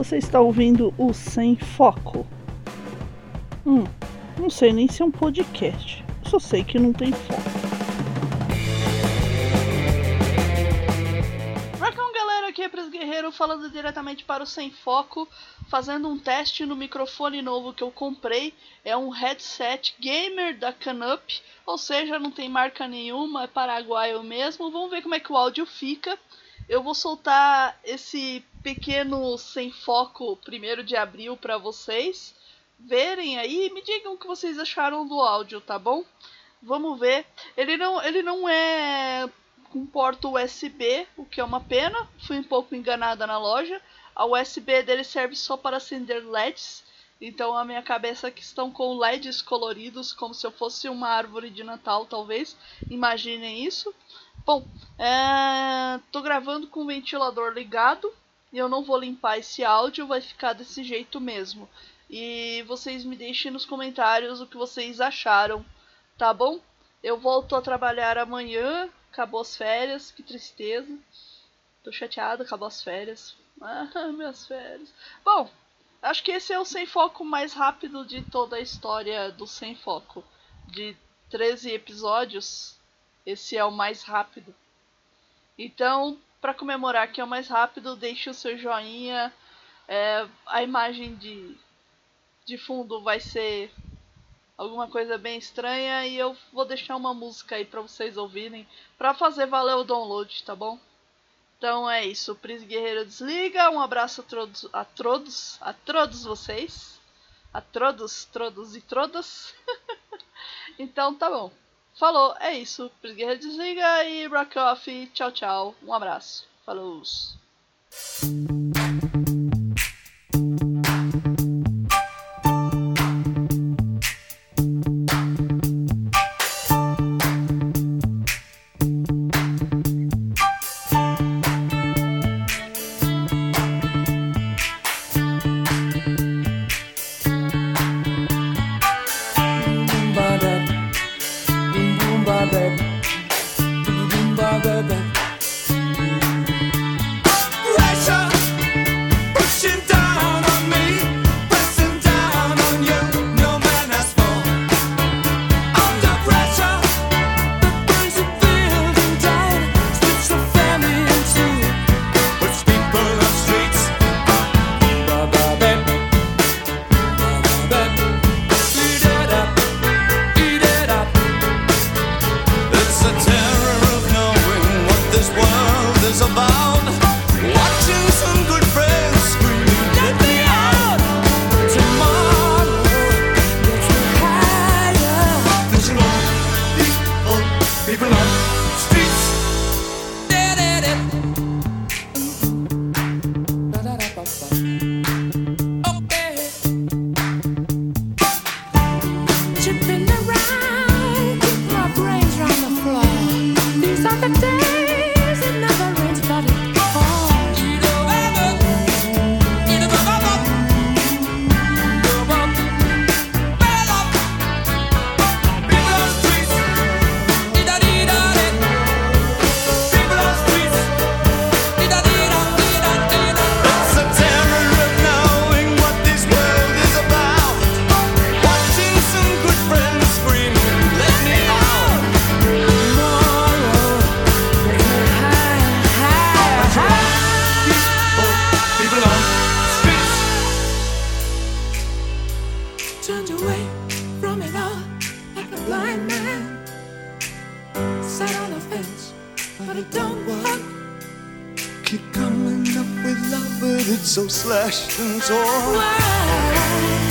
Você está ouvindo o Sem Foco. Hum, não sei nem se é um podcast. Só sei que não tem foco. Welcome galera, aqui é Pres Guerreiro falando diretamente para o Sem Foco, fazendo um teste no microfone novo que eu comprei. É um headset gamer da Canup, ou seja, não tem marca nenhuma, é paraguaio mesmo. Vamos ver como é que o áudio fica. Eu vou soltar esse pequeno sem foco primeiro de abril para vocês verem aí me digam o que vocês acharam do áudio, tá bom? Vamos ver. Ele não, ele não é com porta USB, o que é uma pena. Fui um pouco enganada na loja. A USB dele serve só para acender LEDs. Então a minha cabeça aqui estão com LEDs coloridos, como se eu fosse uma árvore de Natal, talvez. Imaginem isso. Bom, é... tô gravando com o ventilador ligado e eu não vou limpar esse áudio, vai ficar desse jeito mesmo. E vocês me deixem nos comentários o que vocês acharam, tá bom? Eu volto a trabalhar amanhã, acabou as férias, que tristeza. Tô chateada, acabou as férias. Ah, minhas férias. Bom, acho que esse é o sem foco mais rápido de toda a história do sem foco. De 13 episódios, esse é o mais rápido. Então, para comemorar que é o mais rápido, deixe o seu joinha. É, a imagem de, de fundo vai ser alguma coisa bem estranha e eu vou deixar uma música aí para vocês ouvirem para fazer valer o download, tá bom? Então é isso, Pris Guerreiro desliga. Um abraço a todos, a todos, a todos vocês, a todos, todos e todas. então tá bom. Falou, é isso. Pris Guerreiro desliga e rock off. Tchau, tchau. Um abraço. Falou. Bye. Keep coming up with love, but it's so slashed and torn. Why?